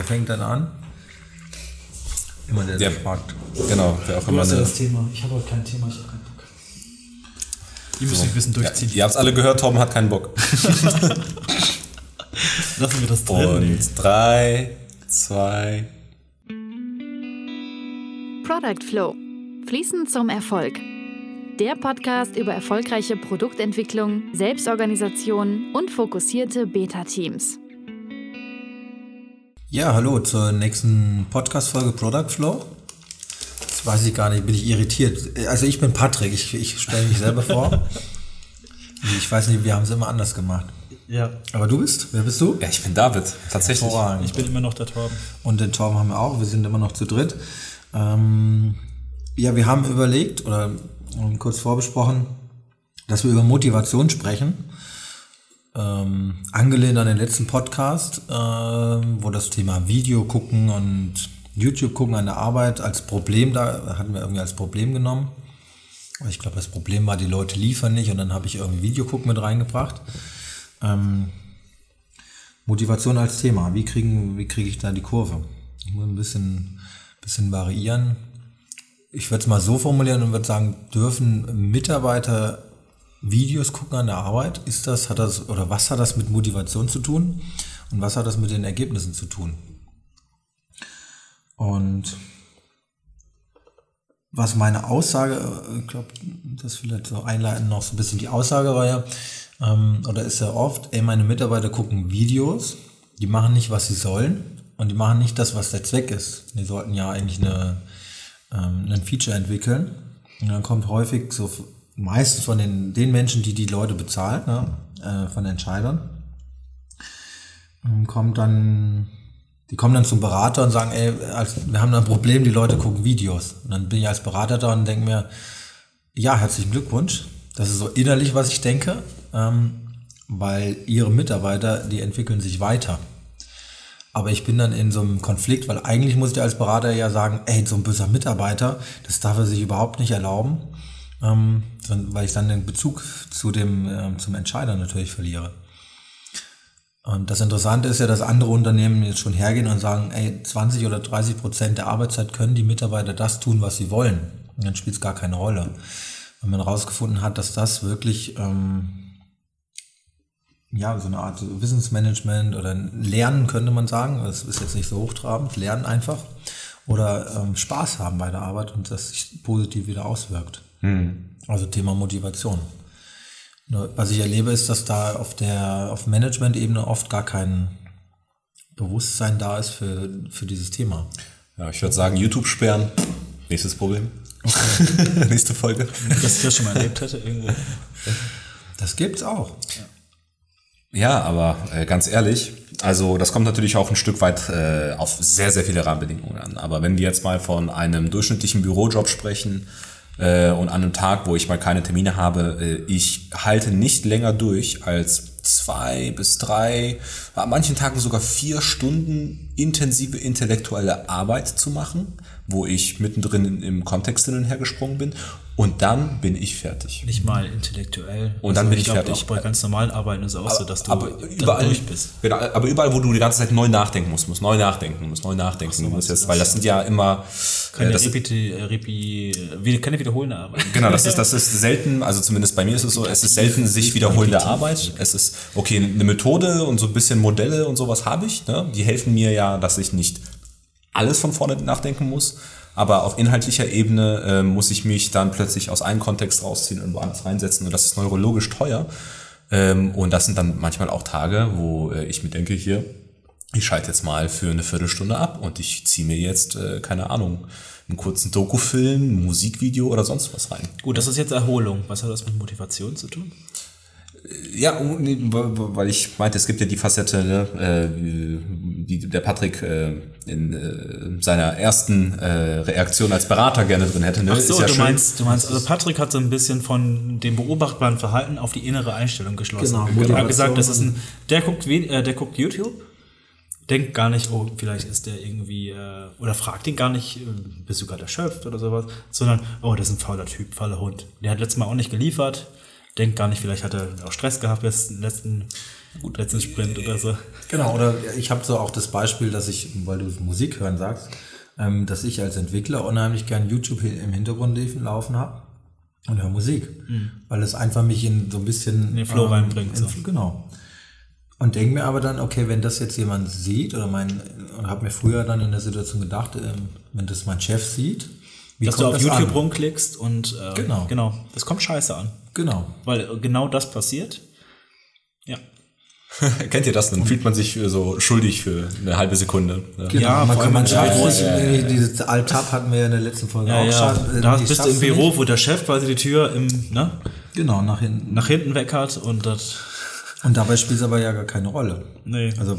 Wer fängt dann an? Immer der, der fragt. Genau, wer auch du immer. hast ja Eine, das Thema. Ich habe heute kein Thema, ich habe keinen Bock. Die müssen ein bisschen durchziehen. ja, ihr habt es alle gehört, Torben hat keinen Bock. Lassen wir das drin. Und drei, zwei. Product Flow. Fließend zum Erfolg. Der Podcast über erfolgreiche Produktentwicklung, Selbstorganisation und fokussierte Beta-Teams. Ja, hallo zur nächsten Podcast-Folge Product Flow. Jetzt weiß ich gar nicht, bin ich irritiert. Also ich bin Patrick, ich, ich stelle mich selber vor. Ich weiß nicht, wir haben es immer anders gemacht. Ja, Aber du bist? Wer bist du? Ja, ich bin David, tatsächlich. Hervorragend. ich bin immer noch der Torben. Und den Torben haben wir auch, wir sind immer noch zu dritt. Ähm, ja, wir haben überlegt oder kurz vorbesprochen, dass wir über Motivation sprechen. Ähm, angelehnt an den letzten Podcast, ähm, wo das Thema Video gucken und YouTube gucken an der Arbeit als Problem da hatten wir irgendwie als Problem genommen. Ich glaube, das Problem war, die Leute liefern nicht und dann habe ich irgendwie Video gucken mit reingebracht. Ähm, Motivation als Thema. Wie kriegen, wie kriege ich da die Kurve? Ich muss ein bisschen, bisschen variieren. Ich würde es mal so formulieren und würde sagen, dürfen Mitarbeiter Videos gucken an der Arbeit? Ist das, hat das, oder was hat das mit Motivation zu tun? Und was hat das mit den Ergebnissen zu tun? Und was meine Aussage, äh, ich glaube, das vielleicht so einleiten noch so ein bisschen die Aussage war ja, ähm, oder ist ja oft, ey, meine Mitarbeiter gucken Videos, die machen nicht, was sie sollen und die machen nicht das, was der Zweck ist. Die sollten ja eigentlich eine, ähm, ein Feature entwickeln und dann kommt häufig so meistens von den, den Menschen, die die Leute bezahlen, ne, äh, von Entscheidern, ähm, kommt dann die kommen dann zum Berater und sagen, ey, als, wir haben da ein Problem, die Leute gucken Videos. Und dann bin ich als Berater da und denke mir, ja, herzlichen Glückwunsch. Das ist so innerlich, was ich denke, ähm, weil ihre Mitarbeiter, die entwickeln sich weiter. Aber ich bin dann in so einem Konflikt, weil eigentlich muss ich als Berater ja sagen, ey, so ein böser Mitarbeiter, das darf er sich überhaupt nicht erlauben, ähm, weil ich dann den Bezug zu dem, ähm, zum Entscheider natürlich verliere. Und das Interessante ist ja, dass andere Unternehmen jetzt schon hergehen und sagen, ey, 20 oder 30 Prozent der Arbeitszeit können die Mitarbeiter das tun, was sie wollen. Und dann spielt es gar keine Rolle. Wenn man herausgefunden hat, dass das wirklich ähm, ja so eine Art Wissensmanagement oder Lernen könnte man sagen, das ist jetzt nicht so hochtrabend, Lernen einfach oder ähm, Spaß haben bei der Arbeit und das sich positiv wieder auswirkt. Also Thema Motivation. Was ich erlebe, ist, dass da auf der auf Management-Ebene oft gar kein Bewusstsein da ist für, für dieses Thema. Ja, ich würde sagen, YouTube sperren. Nächstes Problem. Nächste Folge. Dass ich das schon mal erlebt hätte irgendwo. Das gibt's auch. Ja, aber äh, ganz ehrlich, also das kommt natürlich auch ein Stück weit äh, auf sehr, sehr viele Rahmenbedingungen an. Aber wenn wir jetzt mal von einem durchschnittlichen Bürojob sprechen äh, und an einem Tag, wo ich mal keine Termine habe, äh, ich halte nicht länger durch als zwei bis drei, an manchen Tagen sogar vier Stunden intensive intellektuelle Arbeit zu machen, wo ich mittendrin im Kontext hin und her gesprungen bin und dann bin ich fertig. Nicht mal intellektuell. Und dann bin ich glaub, fertig. Auch bei ganz normalen Arbeiten ist es auch so, dass du aber überall durch bist. Genau, aber überall, wo du die ganze Zeit neu nachdenken musst, musst neu nachdenken, musst neu nachdenken, so, musst jetzt, weil das sind ja immer Keine, äh, das, Repi, äh, keine wiederholende Arbeit. genau, das ist das ist selten, also zumindest bei mir ist es so, es ist selten sich wiederholende Arbeit. Es ist okay, eine Methode und so ein bisschen Modelle und sowas habe ich, ne? Die helfen mir ja, dass ich nicht alles von vorne nachdenken muss. Aber auf inhaltlicher Ebene äh, muss ich mich dann plötzlich aus einem Kontext rausziehen und woanders reinsetzen. Und das ist neurologisch teuer. Ähm, und das sind dann manchmal auch Tage, wo äh, ich mir denke, hier, ich schalte jetzt mal für eine Viertelstunde ab und ich ziehe mir jetzt, äh, keine Ahnung, einen kurzen Dokufilm, Musikvideo oder sonst was rein. Gut, das ist jetzt Erholung. Was hat das mit Motivation zu tun? Ja, nee, weil ich meinte, es gibt ja die Facette, ne, äh, die der Patrick äh, in äh, seiner ersten äh, Reaktion als Berater gerne drin hätte. Ne? Ach so, Ist ja du schön. meinst, du meinst, also Patrick hat so ein bisschen von dem beobachtbaren Verhalten auf die innere Einstellung geschlossen. Genau, Er hat Motivation gesagt, das ist ein, der guckt, äh, der guckt YouTube, denkt gar nicht, oh, vielleicht ist der irgendwie, äh, oder fragt ihn gar nicht, bist du gerade erschöpft oder sowas, sondern, oh, das ist ein fauler Typ, fauler Hund. Der hat letztes Mal auch nicht geliefert, denkt gar nicht, vielleicht hat er auch Stress gehabt letzten, letzten letzten Sprint oder so. Genau, oder ich habe so auch das Beispiel, dass ich, weil du Musik hören sagst, ähm, dass ich als Entwickler unheimlich gern YouTube im Hintergrund laufen habe und höre Musik, weil es einfach mich in so ein bisschen In den Flow reinbringt, in- so. Genau. Und denke mir aber dann, okay, wenn das jetzt jemand sieht oder mein, und habe mir früher dann in der Situation gedacht, ähm, wenn das mein Chef sieht, wie Dass du auf das YouTube an? rumklickst und äh, Genau. genau, das kommt scheiße an. Genau. Weil äh, genau das passiert. Ja. Kennt ihr das? Dann fühlt man sich äh, so schuldig für eine halbe Sekunde. Ja. Genau, Ja, man, kann, man schafft Büros. sich, äh, dieses Alt-Tab hatten wir ja in der letzten Folge Ja, auch ja. schon. äh, Da bist du im Büro, nicht. wo der Chef quasi die Tür im, ne, Genau, nach hinten. nach hinten weg hat und das. Und dabei spielt es aber ja gar keine Rolle. Nee. Also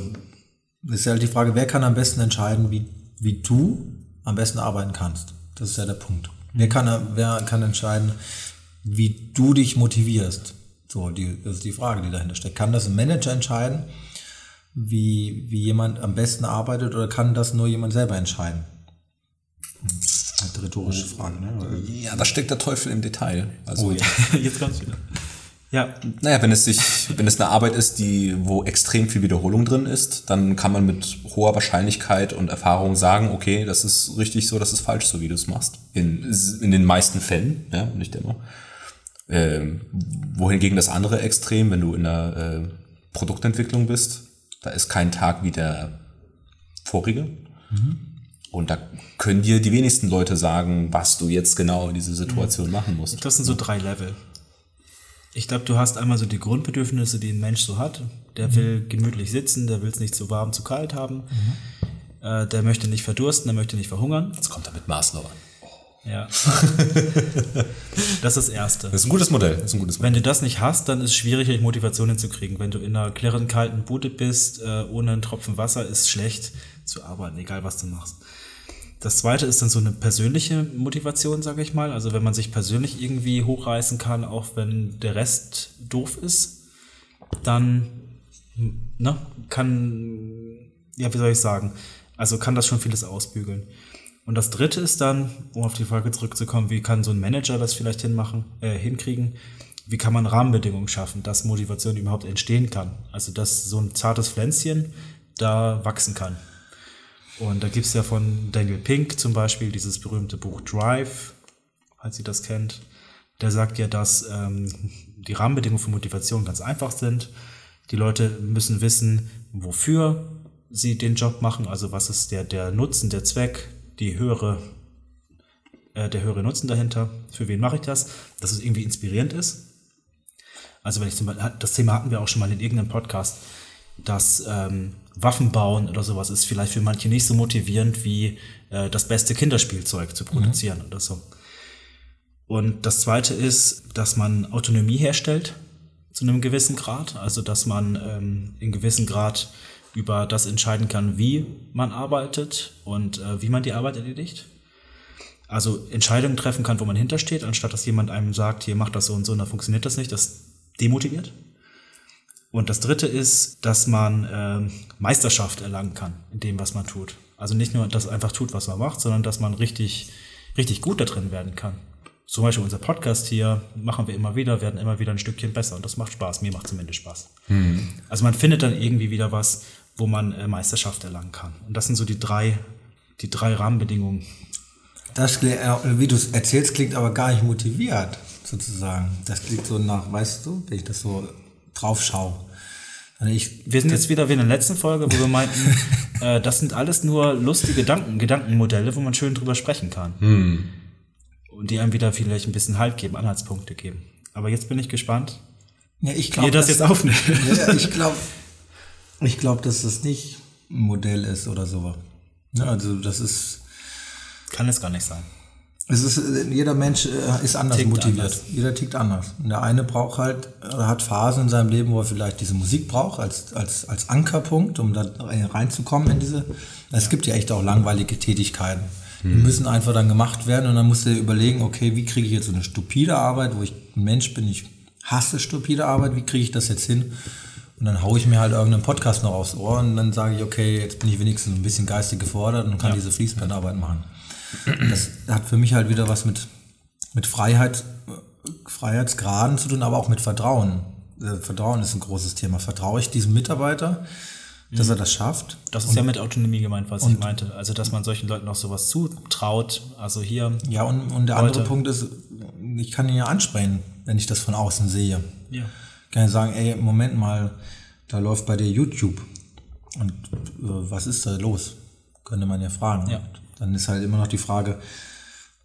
ist ja halt die Frage, wer kann am besten entscheiden, wie, wie du am besten arbeiten kannst. Das ist ja der Punkt. Wer kann, wer kann entscheiden, wie du dich motivierst? So, die, das ist die Frage, die dahinter steckt. Kann das ein Manager entscheiden, wie, wie jemand am besten arbeitet oder kann das nur jemand selber entscheiden? Hm, Halt eine rhetorische Frage, ne? ja, da steckt der Teufel im Detail. Also, Jetzt kommt's wieder. Ja, Naja, wenn es sich, wenn es eine Arbeit ist, die, wo extrem viel Wiederholung drin ist, dann kann man mit hoher Wahrscheinlichkeit und Erfahrung sagen, okay, das ist richtig so, das ist falsch so, wie du es machst. In, in den meisten Fällen, ja, nicht immer. Ähm, wohingegen das andere Extrem, wenn du in der äh, Produktentwicklung bist, da ist kein Tag wie der vorige. Und da können dir die wenigsten Leute sagen, was du jetzt genau in dieser Situation machen musst. das sind so drei Level. Ich glaube, du hast einmal so die Grundbedürfnisse, die ein Mensch so hat. Der will gemütlich sitzen, der will es nicht zu warm, zu kalt haben. Äh, der möchte nicht verdursten, der möchte nicht verhungern. Jetzt kommt er mit an. Ja. das ist das Erste. Das ist ein gutes Modell. Das ist ein gutes Modell. Wenn du das nicht hast, dann ist es schwierig, Motivation hinzukriegen. Wenn du in einer klirrend kalten Bude bist, äh, ohne einen Tropfen Wasser, ist schlecht zu arbeiten, egal was du machst. Das zweite ist dann so eine persönliche Motivation, sage ich mal. Also wenn man sich persönlich irgendwie hochreißen kann, auch wenn der Rest doof ist, dann ne, kann, ja, wie soll ich sagen, also kann das schon vieles ausbügeln. Und das dritte ist dann, um auf die Frage zurückzukommen, wie kann so ein Manager das vielleicht hinmachen, äh, hinkriegen? Wie kann man Rahmenbedingungen schaffen, dass Motivation überhaupt entstehen kann? Also, dass so ein zartes Pflänzchen da wachsen kann. Und da gibt's ja von Daniel Pink zum Beispiel dieses berühmte Buch Drive, falls ihr das kennt. Der sagt ja, dass ähm, die Rahmenbedingungen für Motivation ganz einfach sind. Die Leute müssen wissen, wofür sie den Job machen, also was ist der, der Nutzen, der Zweck, die höhere, äh, der höhere Nutzen dahinter, für wen mache ich das, dass es irgendwie inspirierend ist. Also wenn ich zum Beispiel, das Thema hatten wir auch schon mal in irgendeinem Podcast, dass ähm, Waffen bauen oder sowas ist vielleicht für manche nicht so motivierend wie äh, das beste Kinderspielzeug zu produzieren oder so. Und das zweite ist, dass man Autonomie herstellt zu einem gewissen Grad, also dass man ähm, in gewissem Grad über das entscheiden kann, wie man arbeitet und äh, wie man die Arbeit erledigt. Also Entscheidungen treffen kann, wo man hintersteht, anstatt dass jemand einem sagt, hier macht das so und so, und dann funktioniert das nicht, das demotiviert. Und das dritte ist, dass man ähm, Meisterschaft erlangen kann in dem, was man tut. Also nicht nur das einfach tut, was man macht, sondern dass man richtig, richtig gut da drin werden kann. Zum Beispiel unser Podcast hier machen wir immer wieder, werden immer wieder ein Stückchen besser und das macht Spaß. Mir macht zumindest Spaß. Also man findet dann irgendwie wieder was, wo man äh, Meisterschaft erlangen kann. Und das sind so die drei, die drei Rahmenbedingungen. Das, äh, wie du es erzählst, klingt aber gar nicht motiviert, sozusagen. Das klingt so nach, weißt du, wenn ich das so drauf schaue. Ich, Wir sind jetzt wieder wie in der letzten Folge, wo wir meinten, äh, das sind alles nur lustige Gedanken, Gedankenmodelle, wo man schön drüber sprechen kann. Und die einem wieder vielleicht ein bisschen Halt geben, Anhaltspunkte geben. Aber jetzt bin ich gespannt, ja, ich wie glaube, ihr das jetzt aufnimmt. ja, ich glaube, ich glaube, dass das nicht ein Modell ist oder so. Ja, also das ist, Kann es gar nicht sein. Es ist, äh, jeder Mensch äh, ist anders Tickt motiviert. anders. Jeder tickt anders. Und der eine braucht halt, äh, hat Phasen in seinem Leben, wo er vielleicht diese Musik braucht als, als, als Ankerpunkt, um da reinzukommen in diese. Es gibt ja echt auch langweilige Tätigkeiten. Die müssen einfach dann gemacht werden und dann musst du dir überlegen, okay, wie kriege ich jetzt so eine stupide Arbeit, wo ich ein Mensch bin, ich hasse stupide Arbeit, wie kriege ich das jetzt hin? Und dann haue ich mir halt irgendeinen Podcast noch aufs Ohr und dann sage ich, okay, jetzt bin ich wenigstens ein bisschen geistig gefordert und kann diese Fließbandarbeit machen. Das hat für mich halt wieder was mit, mit Freiheit, Freiheitsgraden zu tun, aber auch mit Vertrauen. äh, Vertrauen ist ein großes Thema. Vertraue ich diesem Mitarbeiter, dass er das schafft? Das ist ja mit Autonomie gemeint, was ich meinte. Also, dass man solchen Leuten auch sowas zutraut. Also hier. Ja, und, und der andere Punkt ist, ich kann ihn ja ansprechen, wenn ich das von außen sehe. Ja. Ich kann ja sagen, ey, Moment mal, da läuft bei dir YouTube. Und äh, was ist da los? Könnte man ja fragen. Ja. Dann ist halt immer noch die Frage,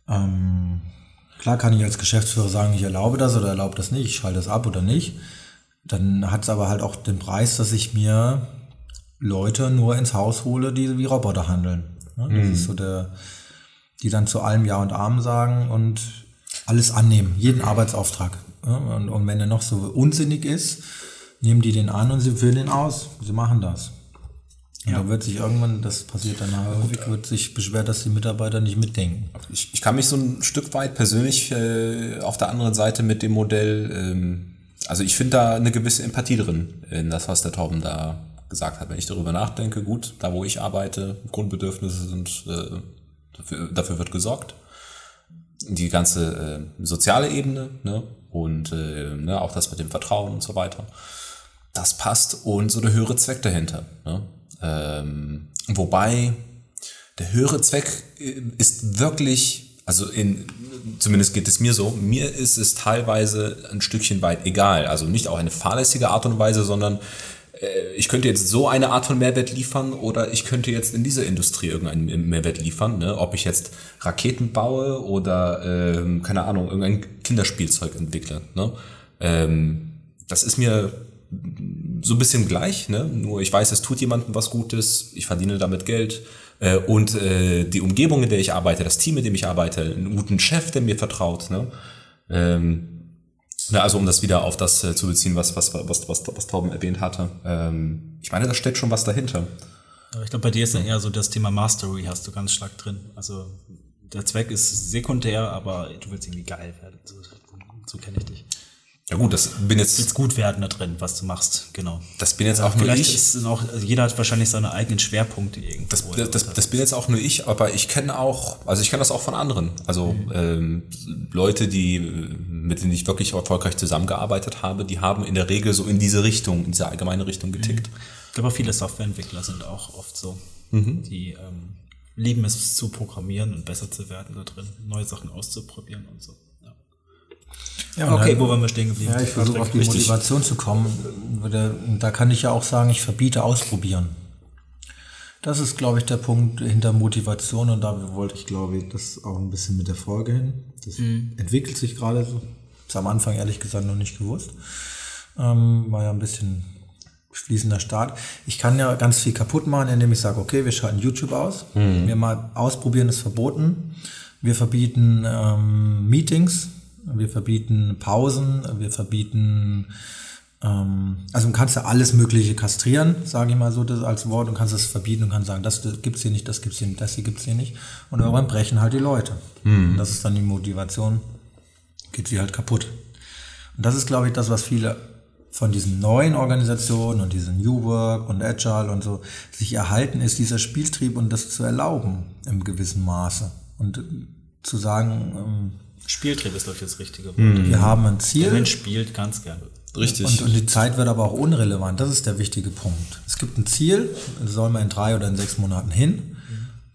ähm, klar kann ich als Geschäftsführer sagen, ich erlaube das oder erlaube das nicht, ich schalte das ab oder nicht. Dann hat es aber halt auch den Preis, dass ich mir Leute nur ins Haus hole, die wie Roboter handeln. Ne? Das ist so der, die dann zu allem Ja und Amen sagen und alles annehmen, jeden Arbeitsauftrag. Ja? Und, und wenn er noch so unsinnig ist, nehmen die den an und sie füllen ihn aus. Sie machen das. Und Ja. dann wird sich irgendwann, das passiert dann häufig, wird sich beschwert, dass die Mitarbeiter nicht mitdenken. Ich, ich kann mich so ein Stück weit persönlich äh, auf der anderen Seite mit dem Modell, ähm, also ich finde da eine gewisse Empathie drin, in das, was der Torben da gesagt hat. Wenn ich darüber nachdenke, gut, da wo ich arbeite, Grundbedürfnisse sind, äh, dafür, dafür wird gesorgt. Die ganze äh, soziale Ebene ne? und äh, ne, auch das mit dem Vertrauen und so weiter. Das passt und so der höhere Zweck dahinter. Ne? Ähm, wobei der höhere Zweck äh, ist wirklich, also in, zumindest geht es mir so, mir ist es teilweise ein Stückchen weit egal. Also nicht auf eine fahrlässige Art und Weise, sondern äh, ich könnte jetzt so eine Art von Mehrwert liefern oder ich könnte jetzt in dieser Industrie irgendeinen Mehrwert liefern. Ne? Ob ich jetzt Raketen baue oder, ähm, keine Ahnung, irgendein Kinderspielzeug entwickle. Ne? Ähm, das ist mir so ein bisschen gleich, ne? nur ich weiß, es tut jemandem was Gutes, ich verdiene damit Geld äh, und äh, die Umgebung, in der ich arbeite, das Team, mit dem ich arbeite, einen guten Chef, der mir vertraut. Ne? Ähm, na, also um das wieder auf das äh, zu beziehen, was, was, was, was, was Torben erwähnt hatte. Ähm, ich meine, da steckt schon was dahinter. Ich glaube, bei dir ist dann eher so das Thema Mastery hast du ganz stark drin. Also der Zweck ist sekundär, aber du willst irgendwie geil werden. So, so kenne ich dich. Ja gut, das bin jetzt, Jetzt gut werden da drin, was du machst, genau. das bin jetzt auch nur Vielleicht ich. ist auch, also jeder hat wahrscheinlich seine eigenen Schwerpunkte irgendwo. Das, das, das, das bin jetzt auch nur ich, aber ich kenne auch, also ich kenne das auch von anderen. Also ähm, Leute, die mit denen ich wirklich erfolgreich zusammengearbeitet habe, die haben in der Regel so in diese Richtung, in diese allgemeine Richtung getickt. Ich glaube, viele Softwareentwickler sind auch oft so. Die ähm, lieben es zu programmieren und besser zu werden da drin, neue Sachen auszuprobieren und so. Ja. Okay, halt- wo waren wir stehen geblieben? Ja, ich versuche auf die Richtig. Motivation zu kommen. Da- kann ich ja auch sagen, ich verbiete ausprobieren. Das ist, glaube ich, der Punkt hinter Motivation und da wollte ich, glaube ich, das auch ein bisschen mit der Folge hin. Das entwickelt sich gerade so. Ist am Anfang ehrlich gesagt noch nicht gewusst. Ähm, war ja ein bisschen fließender Start. Ich kann ja ganz viel kaputt machen, indem ich sage, okay, wir schalten YouTube aus. Wir mal ausprobieren ist verboten. Wir verbieten ähm, Meetings, wir verbieten Pausen, wir verbieten ähm, also du kannst ja alles Mögliche kastrieren, sage ich mal so das als Wort, und kannst es verbieten und kannst sagen, das gibt's hier nicht, das gibt's hier nicht, das hier gibt's hier nicht. Und irgendwann brechen halt die Leute. Und das ist dann die Motivation, geht sie halt kaputt. Und das ist, glaube ich, das, was viele von diesen neuen Organisationen und diesen New Work und Agile und so sich erhalten, ist dieser Spieltrieb und das zu erlauben im gewissen Maße. Und zu sagen, ähm, Spieltrieb ist, glaube ich, das richtige Wort. wir haben ein Der Ziel. Mensch spielt ganz gerne. Richtig. Und, und die Zeit wird aber auch unrelevant. Das ist der wichtige Punkt. Es gibt ein Ziel, soll man in drei oder in sechs Monaten hin.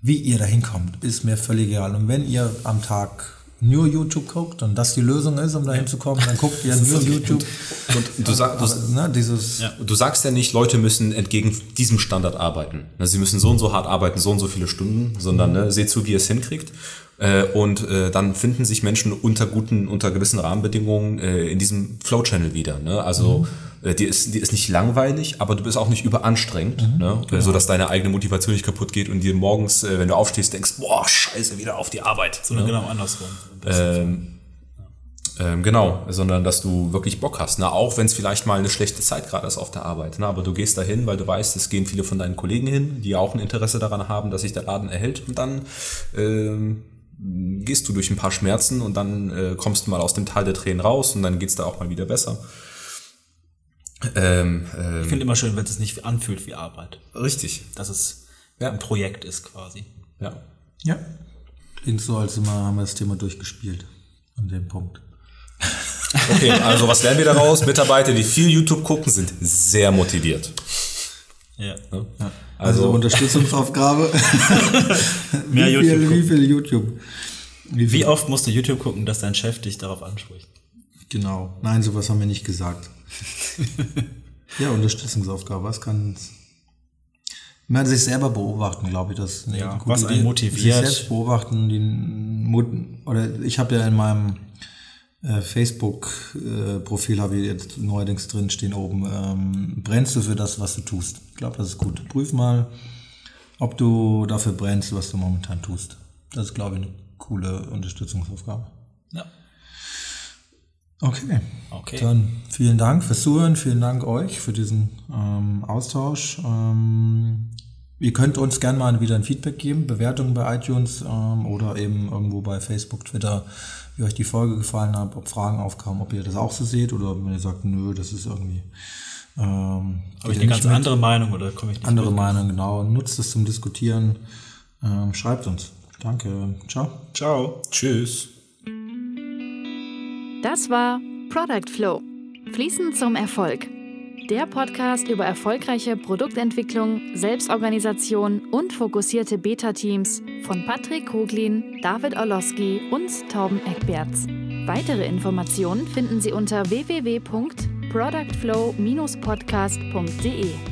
Wie ihr da hinkommt, ist mir völlig egal. Und wenn ihr am Tag nur YouTube guckt und das die Lösung ist, um da hinzukommen, dann guckt ihr nur YouTube. Und du, sag, du, ne, dieses, du sagst ja nicht, Leute müssen entgegen diesem Standard arbeiten. Ne, Sie müssen so und so hart arbeiten, so und so viele Stunden, sondern ne, seht zu, wie ihr es hinkriegt. Äh, Und äh, dann finden sich Menschen unter guten, unter gewissen Rahmenbedingungen äh, in diesem Flow-Channel wieder. Ne? Also äh, die, ist, die ist nicht langweilig, aber du bist auch nicht überanstrengend, ne? äh, so dass deine eigene Motivation nicht kaputt geht und dir morgens, äh, wenn du aufstehst, denkst, boah, scheiße, wieder auf die Arbeit. Sondern genau andersrum. Ähm, genau, sondern dass du wirklich Bock hast. Ne? Auch wenn es vielleicht mal eine schlechte Zeit gerade ist auf der Arbeit. Ne? Aber du gehst dahin, weil du weißt, es gehen viele von deinen Kollegen hin, die auch ein Interesse daran haben, dass sich der Laden erhält. Und dann ähm, gehst du durch ein paar Schmerzen und dann äh, kommst du mal aus dem Tal der Tränen raus und dann geht's da auch mal wieder besser. Ähm, ähm, Ich finde immer schön, wenn es nicht anfühlt wie Arbeit. richtig. Dass es Ja. ein Projekt ist quasi. Ja. ja. Klingt so, als immer haben wir das Thema durchgespielt. An dem Punkt. Okay, also was lernen wir daraus? Mitarbeiter, die viel YouTube gucken, sind sehr motiviert. Ja. Ne? Also, Unterstützungsaufgabe. Mehr wie, YouTube viel, wie gucken. viel YouTube? Wie viel? Wie oft musst du YouTube gucken, dass dein Chef dich darauf anspricht? Genau. Nein, sowas haben wir nicht gesagt. ja, Unterstützungsaufgabe. Was kann man sich selber beobachten, glaube ich, das Ja, was einen motiviert. Sich selbst beobachten, die Mut, oder ich habe ja in meinem äh, Facebook-Profil habe ich jetzt neuerdings drin stehen oben, ähm, brennst du für das, was du tust? Ich glaube, das ist gut. Prüf mal, ob du dafür brennst, was du momentan tust. Das ist, glaube ich, eine coole Unterstützungsaufgabe. Ja. Okay. Okay. Dann vielen Dank fürs Zuhören, vielen Dank euch für diesen ähm, Austausch. Ähm, ihr könnt uns gerne mal wieder ein Feedback geben, Bewertungen bei iTunes ähm, oder eben irgendwo bei Facebook, Twitter, wie euch die Folge gefallen hat, ob Fragen aufkamen, ob ihr das auch so seht oder wenn ihr sagt, nö, das ist irgendwie ähm, Habe ich eine ganz mit. andere Meinung oder komme ich nicht andere mit? Meinung, genau. Nutzt es zum Diskutieren. Ähm, schreibt uns. Danke. Ciao. Ciao. Tschüss. Das war Product Flow. Fließend zum Erfolg. Der Podcast über erfolgreiche Produktentwicklung, Selbstorganisation und fokussierte Beta-Teams von Patrick Koglin, David Orlowski und Torben Eckberts. Weitere Informationen finden Sie unter www.productflow-podcast.de.